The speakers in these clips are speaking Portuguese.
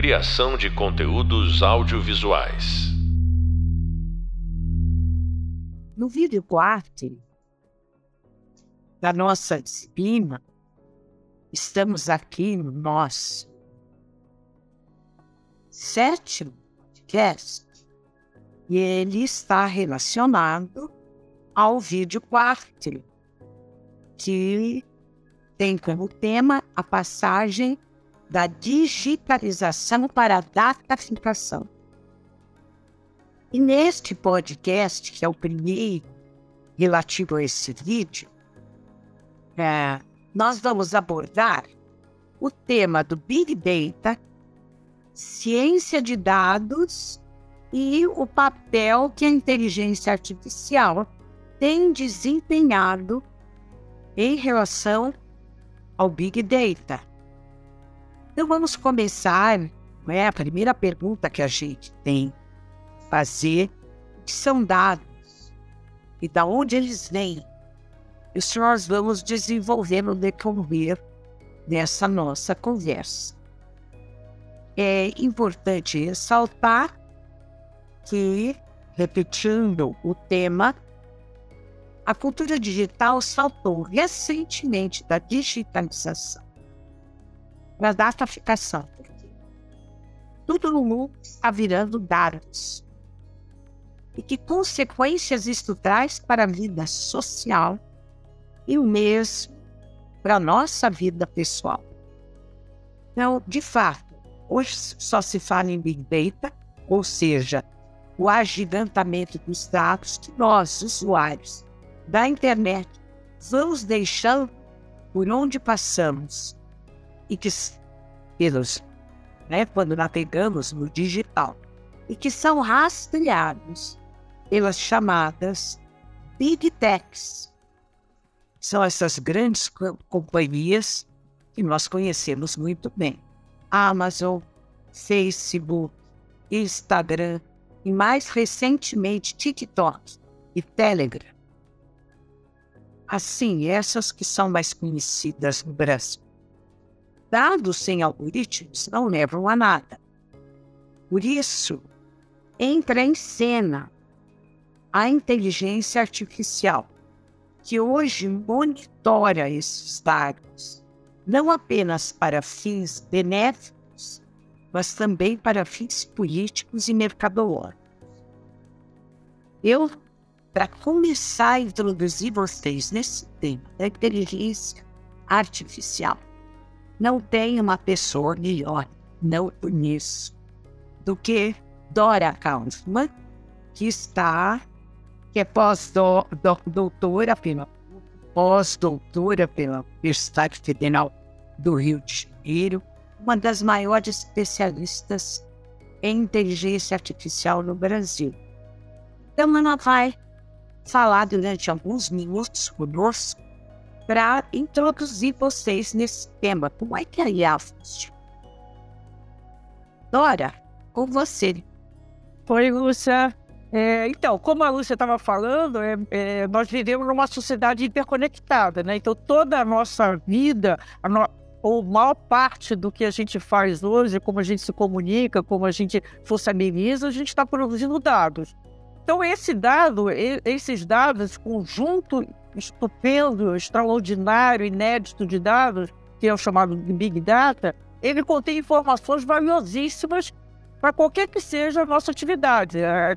Criação de conteúdos audiovisuais. No vídeo 4 da nossa disciplina, estamos aqui no nosso sétimo podcast e ele está relacionado ao vídeo 4, que tem como tema a passagem da digitalização para a dataficação. E neste podcast, que é o primeiro relativo a esse vídeo, é, nós vamos abordar o tema do Big Data, ciência de dados e o papel que a inteligência artificial tem desempenhado em relação ao Big Data. Então vamos começar, né? A primeira pergunta que a gente tem fazer, que são dados e da onde eles vêm? Isso nós vamos desenvolver no decorrer dessa nossa conversa. É importante ressaltar que, repetindo o tema, a cultura digital saltou recentemente da digitalização para a dataficação. Tudo no mundo está virando dados. E que consequências isso traz para a vida social e o mesmo para a nossa vida pessoal. Então, de fato, hoje só se fala em Big Data, ou seja, o agigantamento dos dados que nós, usuários, da internet vamos deixando por onde passamos e que pelos, né, quando navegamos no digital e que são rastreados pelas chamadas big techs. São essas grandes companhias que nós conhecemos muito bem. Amazon, Facebook, Instagram e mais recentemente TikTok e Telegram assim, essas que são mais conhecidas no Brasil. Dados sem algoritmos não levam a nada. Por isso, entra em cena a inteligência artificial, que hoje monitora esses dados, não apenas para fins benéficos, mas também para fins políticos e mercadológicos. Eu para começar a introduzir vocês nesse tema da inteligência artificial. Não tem uma pessoa melhor, não conheço, do que Dora Kaufman, que está, que é pós-doutora pela pós-doutora pela Universidade Federal do Rio de Janeiro, uma das maiores especialistas em inteligência artificial no Brasil. Então, ela vai falar durante alguns minutos conosco para introduzir vocês nesse tema. Como é que a IA funciona? Dora, com você. Oi, Lúcia. É, então, como a Lúcia estava falando, é, é, nós vivemos numa sociedade interconectada, né? Então, toda a nossa vida, a no... ou maior parte do que a gente faz hoje, como a gente se comunica, como a gente sociabiliza, a gente está produzindo dados. Então, esse dado, esses dados, conjunto estupendo, extraordinário, inédito de dados, que é o chamado Big Data, ele contém informações valiosíssimas para qualquer que seja a nossa atividade. É,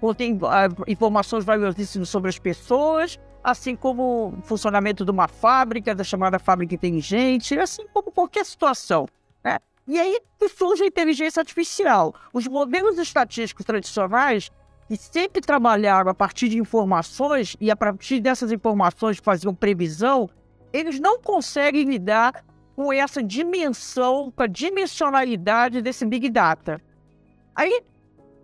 contém ah, informações valiosíssimas sobre as pessoas, assim como o funcionamento de uma fábrica, da chamada fábrica inteligente, assim como qualquer situação. Né? E aí surge a inteligência artificial. Os modelos estatísticos tradicionais que sempre trabalharam a partir de informações e a partir dessas informações faziam previsão, eles não conseguem lidar com essa dimensão, com a dimensionalidade desse Big Data. Aí,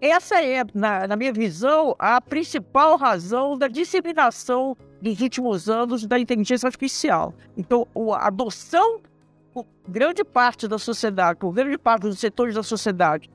essa é, na, na minha visão, a principal razão da disseminação dos últimos anos da inteligência artificial. Então, a adoção por grande parte da sociedade, por grande parte dos setores da sociedade,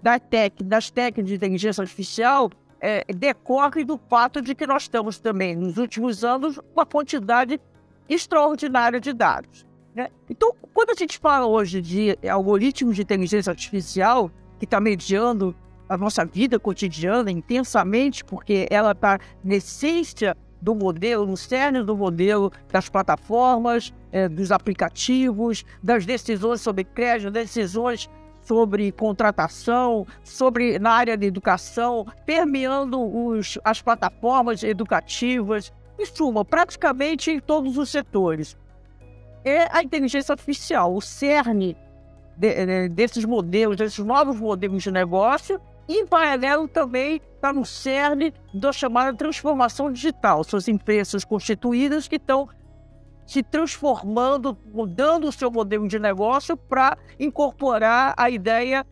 da tech, das técnicas de inteligência artificial é, decorre do fato de que nós temos também, nos últimos anos, uma quantidade extraordinária de dados. Né? Então, quando a gente fala hoje de algoritmos de inteligência artificial, que está mediando a nossa vida cotidiana intensamente, porque ela está na essência do modelo, no cerne do modelo das plataformas, é, dos aplicativos, das decisões sobre crédito, decisões sobre contratação, sobre na área da educação, permeando os, as plataformas educativas, em suma, praticamente em todos os setores. É a inteligência artificial, o cerne de, de, desses modelos, desses novos modelos de negócio, e, em paralelo, também está no cerne da chamada transformação digital. São as empresas constituídas que estão se transformando, mudando o seu modelo de negócio para incorporar a ideia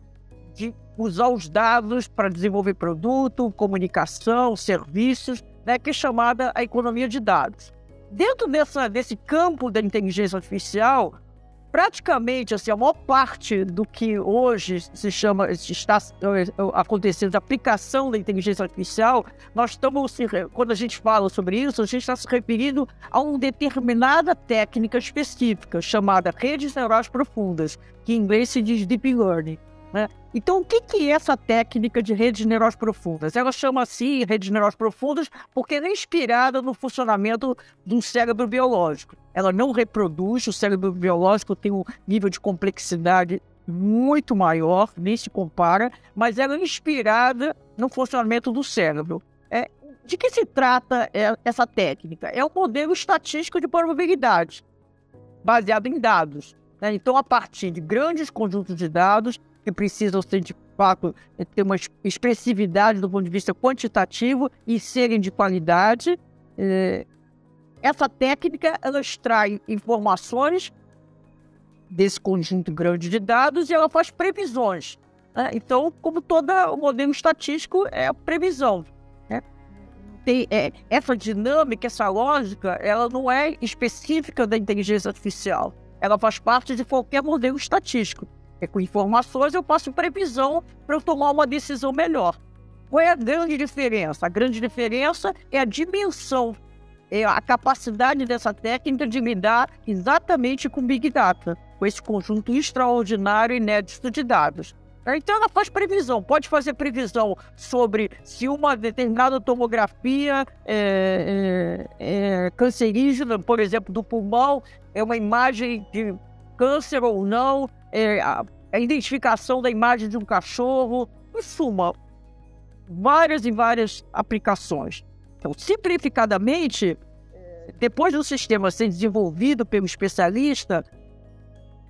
de usar os dados para desenvolver produto, comunicação, serviços, né, que é chamada a economia de dados. Dentro dessa, desse campo da inteligência artificial, praticamente assim, a maior parte do que hoje se chama, está eh, acontecendo, a aplicação da inteligência artificial, nós estamos, quando a gente fala sobre isso, a gente está se referindo a uma determinada técnica específica, chamada redes neurais profundas, que em inglês se diz deep learning. Né? Então, o que, que é essa técnica de redes neurais profundas? Ela chama assim redes neurais profundas porque ela é inspirada no funcionamento de um cérebro biológico. Ela não reproduz, o cérebro biológico tem um nível de complexidade muito maior, nem se compara, mas ela é inspirada no funcionamento do cérebro. É, de que se trata é, essa técnica? É um modelo estatístico de probabilidade, baseado em dados. Né? Então, a partir de grandes conjuntos de dados, que precisam ser de fato ter uma expressividade do ponto de vista quantitativo e serem de qualidade. É, essa técnica ela extrai informações desse conjunto grande de dados e ela faz previsões. Né? Então, como todo modelo estatístico, é a previsão. Né? Tem, é, essa dinâmica, essa lógica, ela não é específica da inteligência artificial. Ela faz parte de qualquer modelo estatístico. É com informações eu faço previsão para eu tomar uma decisão melhor. Qual é a grande diferença? A grande diferença é a dimensão, é a capacidade dessa técnica de lidar exatamente com Big Data, com esse conjunto extraordinário e inédito de dados. Então ela faz previsão, pode fazer previsão sobre se uma determinada tomografia é, é, é cancerígena, por exemplo, do pulmão, é uma imagem de câncer ou não, é, a, a identificação da imagem de um cachorro, em suma, várias e várias aplicações. Então, simplificadamente, é, depois do sistema ser desenvolvido pelo especialista,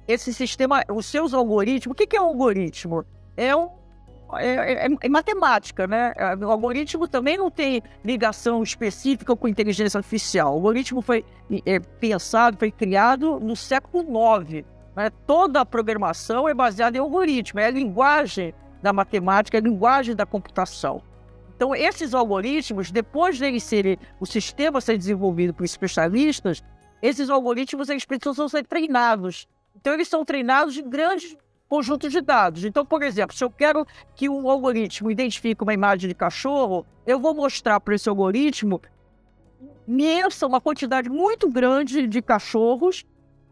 esse sistema, os seus algoritmos, o que é um algoritmo? É um é, é, é, matemática, né? O algoritmo também não tem ligação específica com inteligência artificial. O algoritmo foi é, pensado, foi criado no século IX. Né? Toda a programação é baseada em algoritmo, é a linguagem da matemática, é a linguagem da computação. Então, esses algoritmos, depois deles serem, o sistema ser desenvolvido por especialistas, esses algoritmos eles precisam ser treinados. Então, eles são treinados em grandes conjuntos de dados. Então, por exemplo, se eu quero que um algoritmo identifique uma imagem de cachorro, eu vou mostrar para esse algoritmo imensa, uma quantidade muito grande de cachorros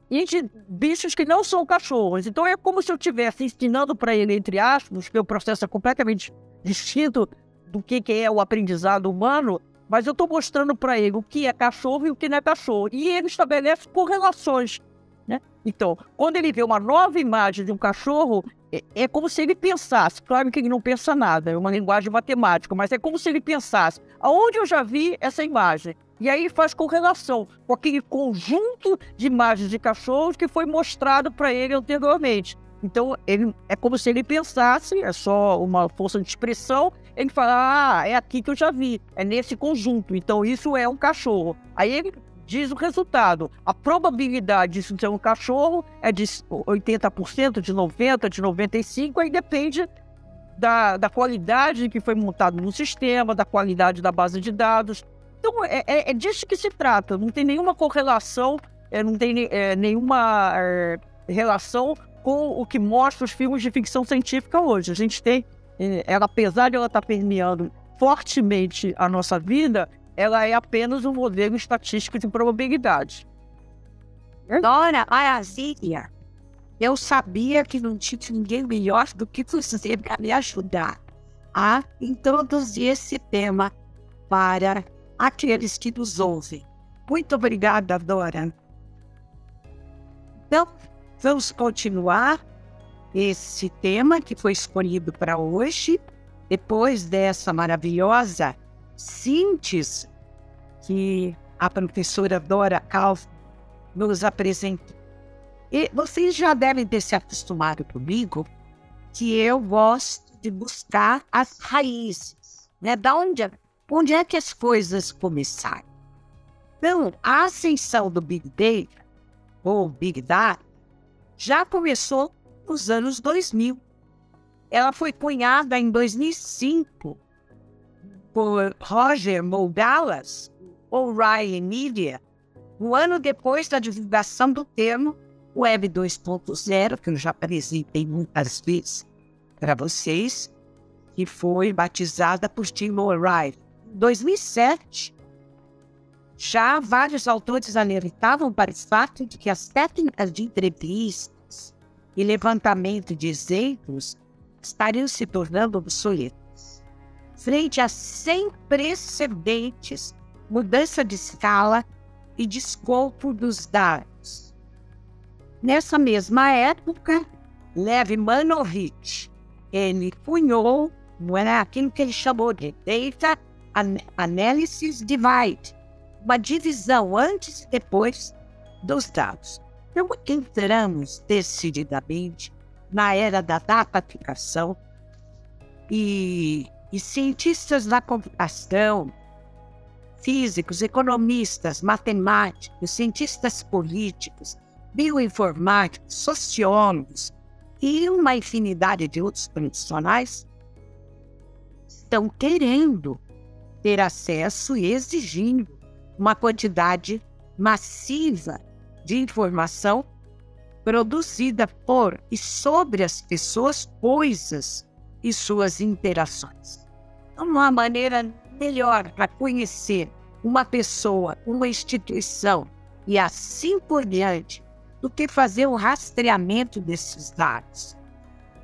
e de bichos que não são cachorros. Então é como se eu estivesse ensinando para ele, entre aspas, que o processo é completamente distinto do que, que é o aprendizado humano, mas eu estou mostrando para ele o que é cachorro e o que não é cachorro. E ele estabelece correlações. Né? Então, quando ele vê uma nova imagem de um cachorro, é, é, como se ele pensasse. Claro que ele não pensa nada, é uma linguagem matemática, mas é como se ele pensasse: aonde eu já vi essa imagem? E aí faz correlação com aquele conjunto de imagens de cachorros que foi mostrado para ele anteriormente. Então, ele, é como se ele pensasse, é só uma força de expressão, ele fala, ah, é aqui que eu já vi, é nesse conjunto, então isso é um cachorro. Aí ele diz o resultado. A probabilidade disso ser um cachorro é de 80%, de 90%, de 95%, aí depende da, da qualidade que foi montado no sistema, da qualidade da base de dados. Então, é, é, é disso que se trata. Não tem nenhuma correlação, é, não tem é, nenhuma é, relação com o que mostra os filmes de ficção científica hoje. A gente tem, é, ela, apesar de ela estar tá permeando fortemente a nossa vida, ela é apenas um modelo estatístico de probabilidade. Dora Maravilha, eu sabia que não tinha ninguém melhor do que você para me ajudar a introduzir esse tema para aqueles que nos ouvem. Muito obrigada, Dora. Então, vamos continuar esse tema que foi escolhido para hoje, depois dessa maravilhosa síntese que a professora Dora Calvo nos apresentou. E vocês já devem ter se acostumado comigo que eu gosto de buscar as raízes, né? Da onde, onde é que as coisas começaram? Então, a ascensão do Big Data, ou Big Data, já começou nos anos 2000. Ela foi cunhada em 2005 por Roger Mogalas ou Ryan Media, um ano depois da divulgação do termo Web 2.0, que eu já apresentei muitas vezes para vocês, que foi batizada por Tim O'Reilly. Em 2007, já vários autores alertavam para o fato de que as técnicas de entrevistas e levantamento de exemplos estariam se tornando obsoletas. Frente a sem precedentes mudança de escala e de escopo dos dados. Nessa mesma época, Lev Manovich, ele cunhou é, aquilo que ele chamou de Data Analysis Divide, uma divisão antes e depois dos dados. Então, entramos decididamente na era da dataficação e, e cientistas da computação, físicos, economistas, matemáticos, cientistas políticos, bioinformáticos, sociólogos e uma infinidade de outros profissionais estão querendo ter acesso e exigindo uma quantidade massiva de informação produzida por e sobre as pessoas, coisas e suas interações. Então, uma maneira melhor para conhecer uma pessoa, uma instituição e assim por diante, do que fazer o rastreamento desses dados.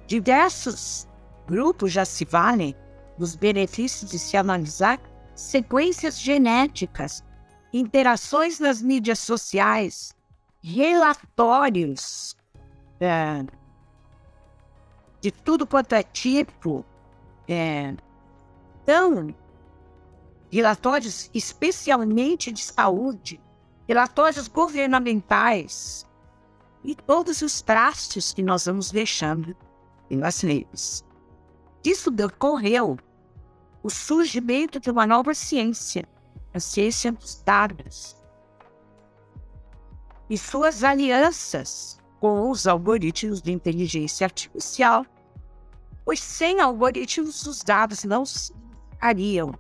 Diversos grupos já se valem dos benefícios de se analisar sequências genéticas, interações nas mídias sociais, relatórios é, de tudo quanto é tipo. É, então, relatórios especialmente de saúde, relatórios governamentais e todos os trastes que nós vamos deixando nas leis. Disso decorreu o surgimento de uma nova ciência, a ciência dos dados, e suas alianças com os algoritmos de inteligência artificial, pois sem algoritmos os dados não se ficariam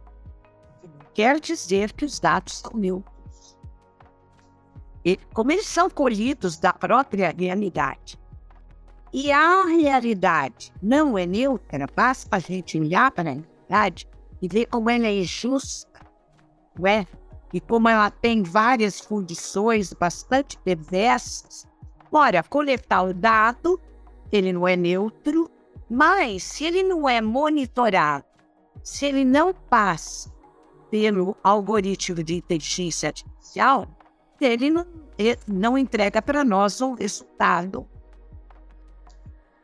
quer dizer que os dados são neutros. E, como eles são colhidos da própria realidade, e a realidade não é neutra, basta a gente olhar para a realidade e ver como ela é injusta, não é? E como ela tem várias condições bastante perversas. Ora, coletar o dado, ele não é neutro, mas se ele não é monitorado, se ele não passa pelo algoritmo de inteligência artificial, ele não, ele não entrega para nós um resultado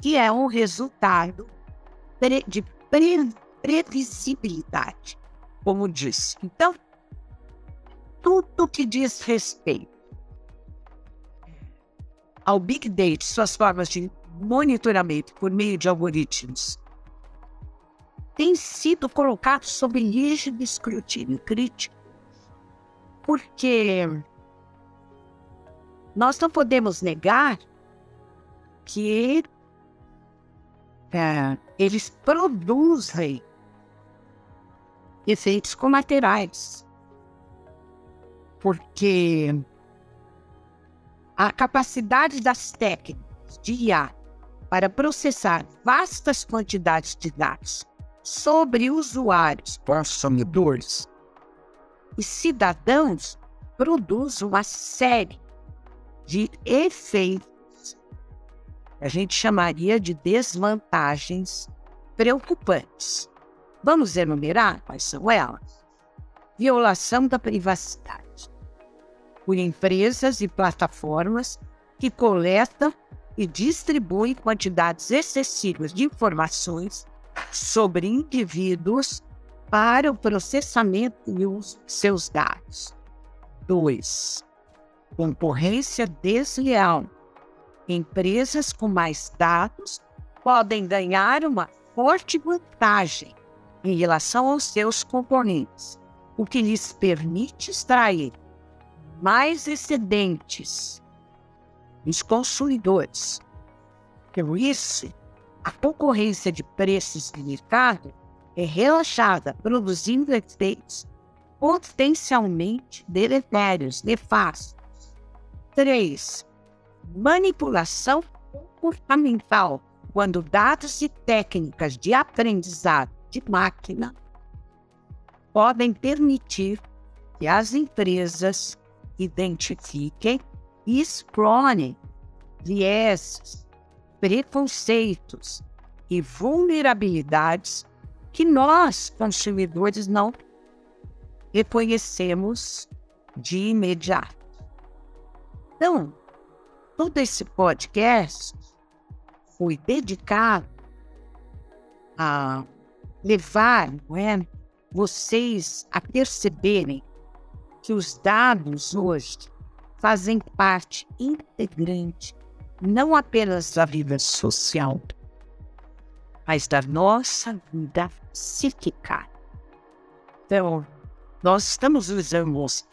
que é um resultado de pre previsibilidade, como disse. Então, tudo que diz respeito ao Big Data, suas formas de monitoramento por meio de algoritmos tem sido colocado sob rígido escrutínio crítico, porque nós não podemos negar que é, eles produzem efeitos colaterais, porque a capacidade das técnicas de IA para processar vastas quantidades de dados sobre usuários, consumidores e cidadãos produz uma série de efeitos, a gente chamaria de desvantagens preocupantes. Vamos enumerar quais são elas? Violação da privacidade por empresas e plataformas que coletam e distribuem quantidades excessivas de informações sobre indivíduos para o processamento e de seus dados. 2. Concorrência desleal. Empresas com mais dados podem ganhar uma forte vantagem em relação aos seus concorrentes, o que lhes permite extrair mais excedentes dos consumidores. Por isso, a concorrência de preços de mercado é relaxada, produzindo efeitos potencialmente deletérios, nefastos. 3. Manipulação comportamental, quando dados e técnicas de aprendizado de máquina podem permitir que as empresas identifiquem e explorem vieses, preconceitos e vulnerabilidades que nós, consumidores, não reconhecemos de imediato. Então, todo esse podcast foi dedicado a levar é, vocês a perceberem que os dados hoje fazem parte integrante não apenas da vida social, mas da nossa vida psíquica. Então, nós estamos usando os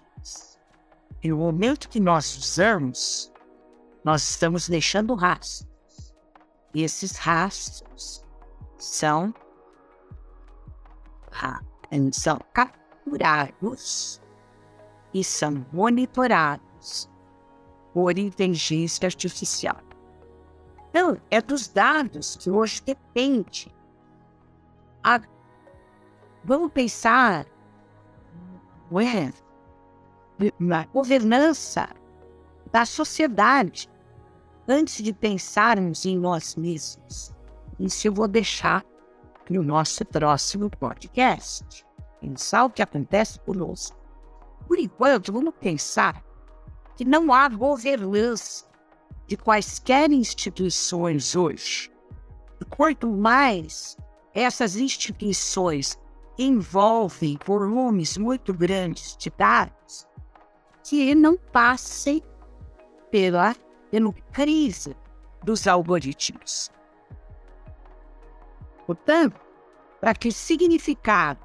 e no momento que nós usamos, nós estamos deixando rastros. E esses rastros são, ah, são capturados e são monitorados por inteligência artificial. Então, é dos dados que hoje depende. A... Vamos pensar é, na governança da sociedade antes de pensarmos em nós mesmos. Isso eu vou deixar no nosso próximo podcast. Pensar o que acontece conosco. Por enquanto, vamos pensar que não há governança de quaisquer instituições hoje. E quanto mais essas instituições envolvem volumes muito grandes de dados, que não passem pela, pela crise dos algoritmos. Portanto, para que significado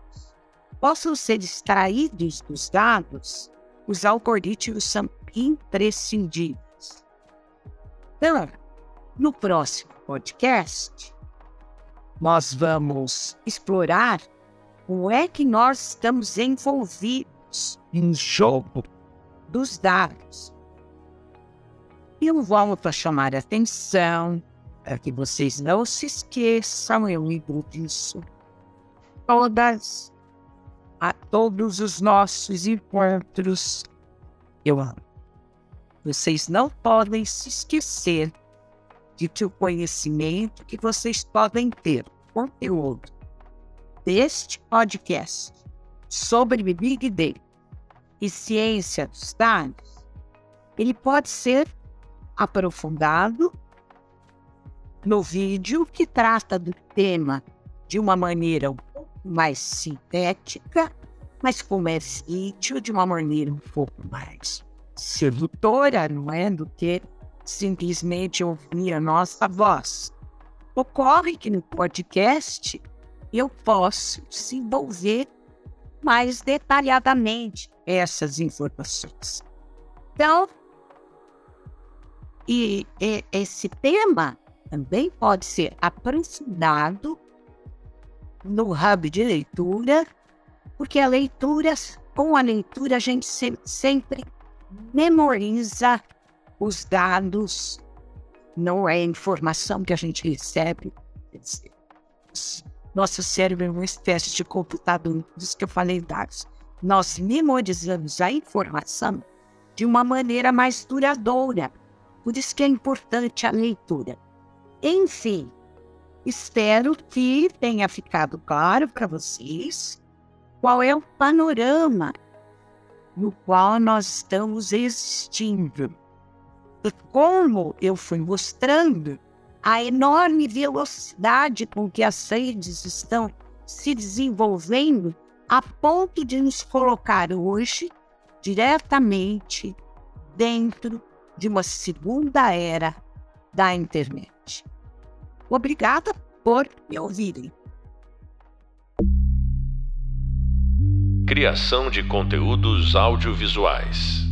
possam ser extraídos dos dados, os algoritmos são imprescindíveis. Então, no próximo podcast, nós vamos explorar como é que nós estamos envolvidos no jogo dos dados. E eu volto chamar a atenção para que vocês não se esqueçam, eu lembro disso. Todas a todos os nossos encontros. Eu amo. Vocês não podem se esquecer de que o conhecimento que vocês podem ter, conteúdo deste podcast sobre Big Data e ciência dos dados, ele pode ser aprofundado no vídeo que trata do tema de uma maneira um mais sintética, mas como é vídeo de uma maneira um pouco mais sedutora, não é? Do que simplesmente ouvir a nossa voz. Ocorre que no podcast eu posso desenvolver mais detalhadamente essas informações. Então, e, e esse tema também pode ser aprofundado no hub de leitura, porque a leitura, com a leitura, a gente se, sempre memoriza os dados, não é a informação que a gente recebe. Nosso cérebro é uma espécie de computador, isso que eu falei dados. Nós memorizamos a informação de uma maneira mais duradoura, Por isso que é importante a leitura. Enfim, espero que tenha ficado claro para vocês qual é o panorama no qual nós estamos existindo. E como eu fui mostrando a enorme velocidade com que as redes estão se desenvolvendo a ponto de nos colocar hoje diretamente dentro de uma segunda era da internet. Obrigada por me ouvirem. Criação de conteúdos audiovisuais.